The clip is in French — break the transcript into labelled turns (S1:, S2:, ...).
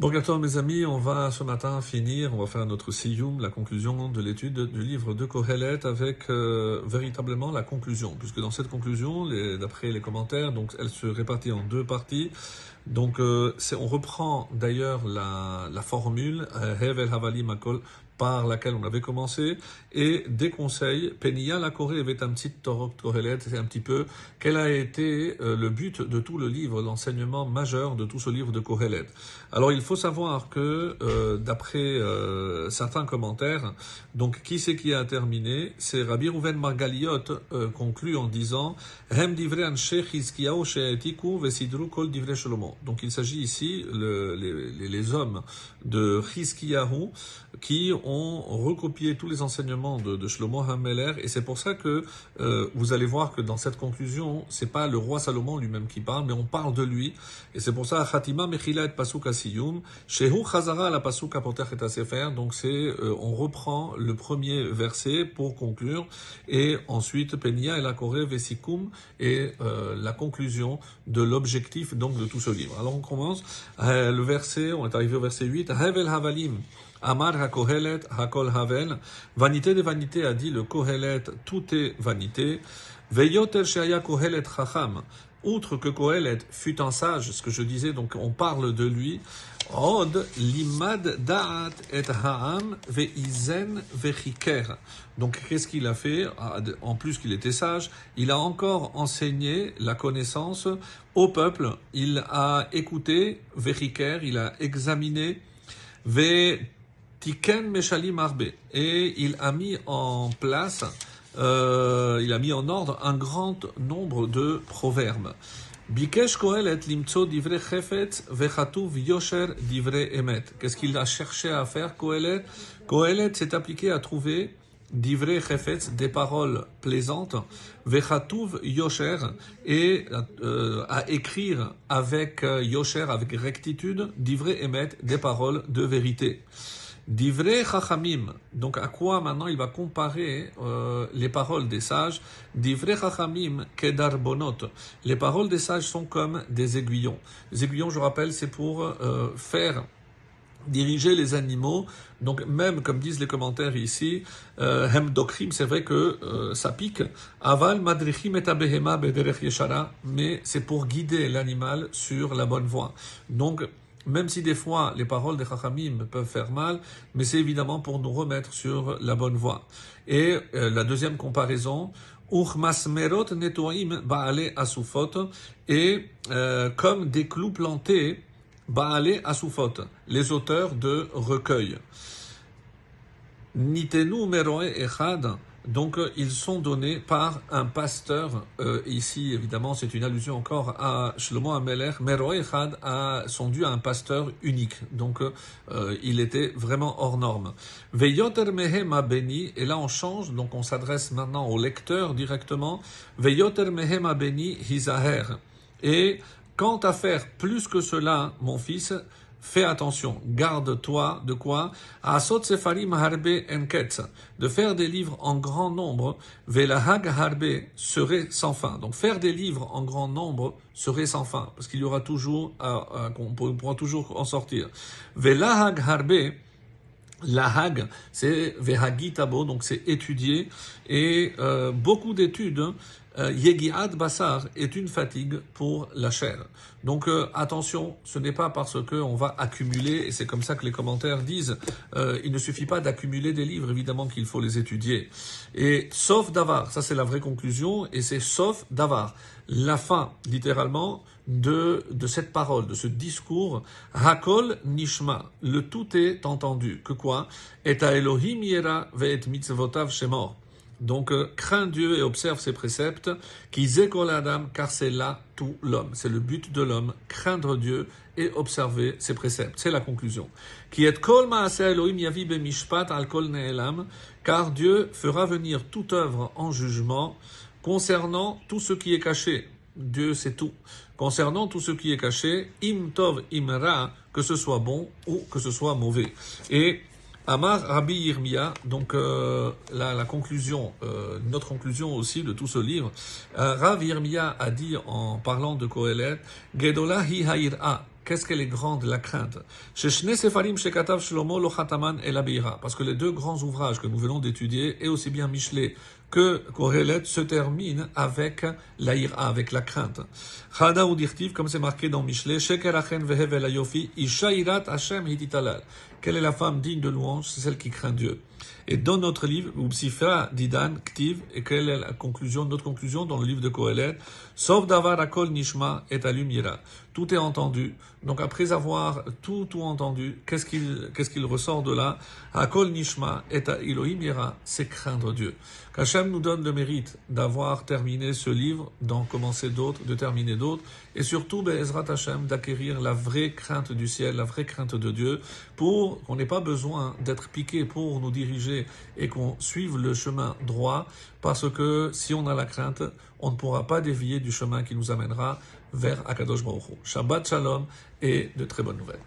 S1: Bonjour mes amis, on va ce matin finir, on va faire notre siyum, la conclusion de l'étude du livre de Kohelet avec euh, véritablement la conclusion, puisque dans cette conclusion, d'après les commentaires, donc elle se répartit en deux parties. Donc euh, on reprend d'ailleurs la, la formule euh, Hevel Havali Makol par laquelle on avait commencé, et des conseils. Penia la Corée avait un petit Torok c'est un petit peu quel a été euh, le but de tout le livre, l'enseignement majeur de tout ce livre de Kohelet. Alors il faut savoir que euh, d'après euh, certains commentaires, donc qui c'est qui a terminé? C'est Rabbi Rouven Margaliot conclut en disant Hem Donc il s'agit ici le, les, les, hommes de Chizkiyahu qui ont ont recopié tous les enseignements de, de Shlomo Hameler. Et c'est pour ça que euh, vous allez voir que dans cette conclusion, c'est pas le roi Salomon lui-même qui parle, mais on parle de lui. Et c'est pour ça Khatima Mechila et Pasuk Asiyum, Shehu Chazara la et donc c'est euh, on reprend le premier verset pour conclure. Et ensuite Penia et la Koré Vesikum et euh, la conclusion de l'objectif donc de tout ce livre. Alors on commence. Le verset, on est arrivé au verset 8, Hevel Havalim Amar HaKohelet HaKol Havel. Vanité de vanité a dit le Kohelet, tout est vanité. Veyoter Shaya Kohelet Chacham. Outre que Kohelet fut un sage, ce que je disais, donc on parle de lui. Od limad da'at et ha'am ve'izen. Donc qu'est-ce qu'il a fait? En plus qu'il était sage, il a encore enseigné la connaissance au peuple. Il a écouté vechiker, il a examiné ve Tiken Meshalim Arbe. Et il a mis en place, euh, il a mis en ordre un grand nombre de proverbes. Bikesh Kohelet limtso divre chefetz vechatuv yosher divre emet. Qu'est-ce qu'il a cherché à faire, Kohelet Kohelet s'est appliqué à trouver divre chefetz, des paroles plaisantes, vechatuv yosher, et euh, à écrire avec euh, yosher, avec rectitude, divre emet, des paroles de vérité. Divrei Chachamim. Donc à quoi maintenant il va comparer euh, les paroles des sages? Divrei Chachamim kedarbonot. Les paroles des sages sont comme des aiguillons. Les aiguillons, je rappelle, c'est pour euh, faire diriger les animaux. Donc même comme disent les commentaires ici, euh, hemdokrim, c'est vrai que euh, ça pique. Aval madrichim et yeshara, mais c'est pour guider l'animal sur la bonne voie. Donc même si des fois les paroles des Chachamim peuvent faire mal, mais c'est évidemment pour nous remettre sur la bonne voie. Et euh, la deuxième comparaison, et euh, comme des clous plantés, baale asufot, les auteurs de recueils. Nitenu meroe echad, donc, euh, ils sont donnés par un pasteur. Euh, ici, évidemment, c'est une allusion encore à Shlomo Ameler. Mero Echad sont dus à un pasteur unique. Donc, euh, il était vraiment hors norme. Veyoter Mehem Abeni, et là on change, donc on s'adresse maintenant au lecteur directement. Veyoter Mehem Abeni Hizaher. Et quant à faire plus que cela, mon fils, Fais attention, garde-toi de quoi? De faire des livres en grand nombre, velahag harbe serait sans fin. Donc faire des livres en grand nombre serait sans fin, parce qu'il y aura toujours, euh, euh, on pourra toujours en sortir. Velahag harbe, la hag, c'est vehagitabo, donc c'est étudier, et euh, beaucoup d'études Yegiat Basar est une fatigue pour la chair. Donc euh, attention, ce n'est pas parce qu'on va accumuler, et c'est comme ça que les commentaires disent, euh, il ne suffit pas d'accumuler des livres, évidemment qu'il faut les étudier. Et sauf d'avar, ça c'est la vraie conclusion, et c'est sauf d'avar. La fin, littéralement, de, de cette parole, de ce discours, Hakol Nishma, le tout est entendu. Que quoi? Et Elohim yera ve'et mitzvotav shemor. Donc, euh, crains Dieu et observe ses préceptes, qui Adam, car c'est là tout l'homme. C'est le but de l'homme, craindre Dieu et observer ses préceptes. C'est la conclusion. Qui est kol Elohim yavi mishpat al kol ne'elam, car Dieu fera venir toute œuvre en jugement concernant tout ce qui est caché. Dieu sait tout. Concernant tout ce qui est caché, im tov imra, que ce soit bon ou que ce soit mauvais. Et Amar Rabbi Yirmiya, donc euh, la, conclusion, euh, notre conclusion aussi de tout ce livre, euh, Rabbi Yirmiya a dit en parlant de Kohelet, Gedola hi ha'ira, Qu'est-ce qu'elle est grande, la crainte? Parce que les deux grands ouvrages que nous venons d'étudier, et aussi bien Michelet que Kohelet, se terminent avec la ira, avec la crainte. Chada ou comme c'est marqué dans Michelet, Shekerachen vehevel ayofi, ishairat Hashem hititalal. Quelle est la femme digne de louange? C'est celle qui craint Dieu. Et dans notre livre, Upsifa Didan Ktiv, et quelle est la conclusion, notre conclusion dans le livre de Kohelet Sauf davar akol nishma et alumira. Tout est entendu. Donc après avoir tout tout entendu, qu'est-ce qu'il qu'est-ce qu'il ressort de là? Akol nishma et Elohim yira, c'est craindre Dieu. Nous donne le mérite d'avoir terminé ce livre, d'en commencer d'autres, de terminer d'autres, et surtout, Ezrat Hashem, d'acquérir la vraie crainte du ciel, la vraie crainte de Dieu, pour qu'on n'ait pas besoin d'être piqué pour nous diriger et qu'on suive le chemin droit, parce que si on a la crainte, on ne pourra pas dévier du chemin qui nous amènera vers Akadosh Baruch Shabbat Shalom et de très bonnes nouvelles.